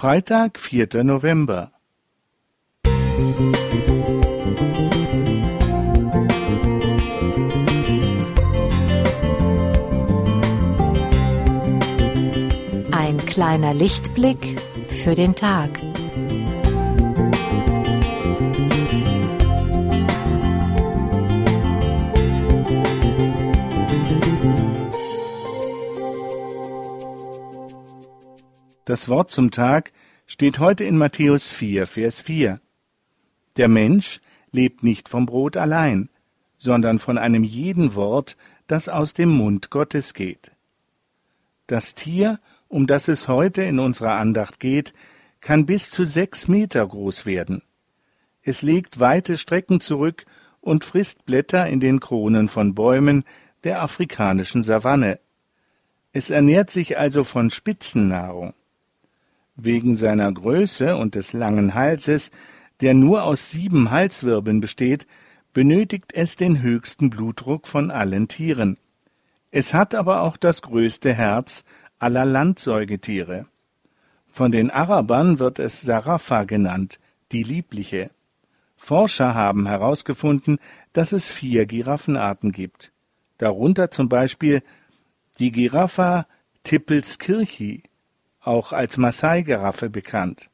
Freitag, 4. November. Ein kleiner Lichtblick für den Tag. Das Wort zum Tag steht heute in Matthäus 4, Vers 4. Der Mensch lebt nicht vom Brot allein, sondern von einem jeden Wort, das aus dem Mund Gottes geht. Das Tier, um das es heute in unserer Andacht geht, kann bis zu sechs Meter groß werden. Es legt weite Strecken zurück und frisst Blätter in den Kronen von Bäumen der afrikanischen Savanne. Es ernährt sich also von Spitzennahrung. Wegen seiner Größe und des langen Halses, der nur aus sieben Halswirbeln besteht, benötigt es den höchsten Blutdruck von allen Tieren. Es hat aber auch das größte Herz aller Landsäugetiere. Von den Arabern wird es Sarafa genannt, die liebliche. Forscher haben herausgefunden, dass es vier Giraffenarten gibt. Darunter zum Beispiel die Giraffa Tippelskirchi, auch als Maasai-Giraffe bekannt.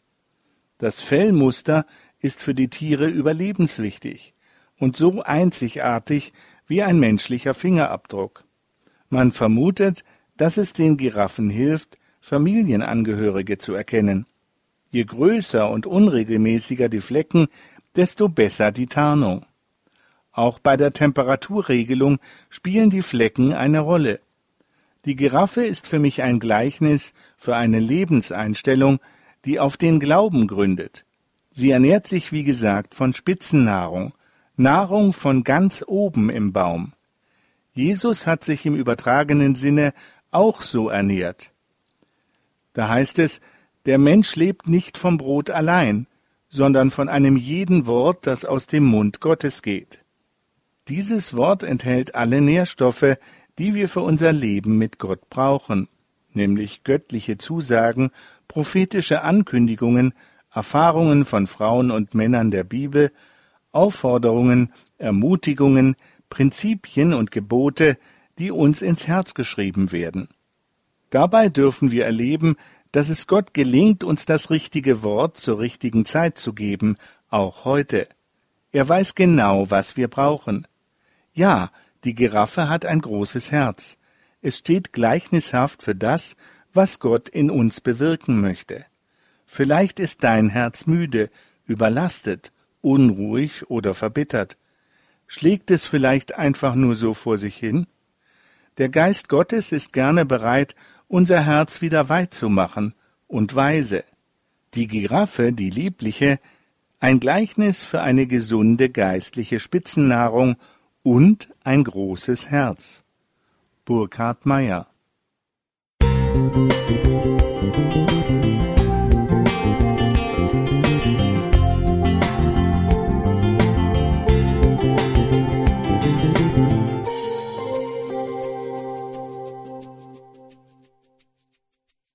Das Fellmuster ist für die Tiere überlebenswichtig und so einzigartig wie ein menschlicher Fingerabdruck. Man vermutet, dass es den Giraffen hilft, Familienangehörige zu erkennen. Je größer und unregelmäßiger die Flecken, desto besser die Tarnung. Auch bei der Temperaturregelung spielen die Flecken eine Rolle. Die Giraffe ist für mich ein Gleichnis für eine Lebenseinstellung, die auf den Glauben gründet. Sie ernährt sich, wie gesagt, von Spitzennahrung, Nahrung von ganz oben im Baum. Jesus hat sich im übertragenen Sinne auch so ernährt. Da heißt es, der Mensch lebt nicht vom Brot allein, sondern von einem jeden Wort, das aus dem Mund Gottes geht. Dieses Wort enthält alle Nährstoffe, die wir für unser Leben mit Gott brauchen, nämlich göttliche Zusagen, prophetische Ankündigungen, Erfahrungen von Frauen und Männern der Bibel, Aufforderungen, Ermutigungen, Prinzipien und Gebote, die uns ins Herz geschrieben werden. Dabei dürfen wir erleben, dass es Gott gelingt, uns das richtige Wort zur richtigen Zeit zu geben, auch heute. Er weiß genau, was wir brauchen. Ja, die Giraffe hat ein großes Herz. Es steht gleichnishaft für das, was Gott in uns bewirken möchte. Vielleicht ist dein Herz müde, überlastet, unruhig oder verbittert. Schlägt es vielleicht einfach nur so vor sich hin? Der Geist Gottes ist gerne bereit, unser Herz wieder weit zu machen und weise. Die Giraffe, die liebliche, ein Gleichnis für eine gesunde geistliche Spitzennahrung und ein großes Herz. Burkhard Meyer Musik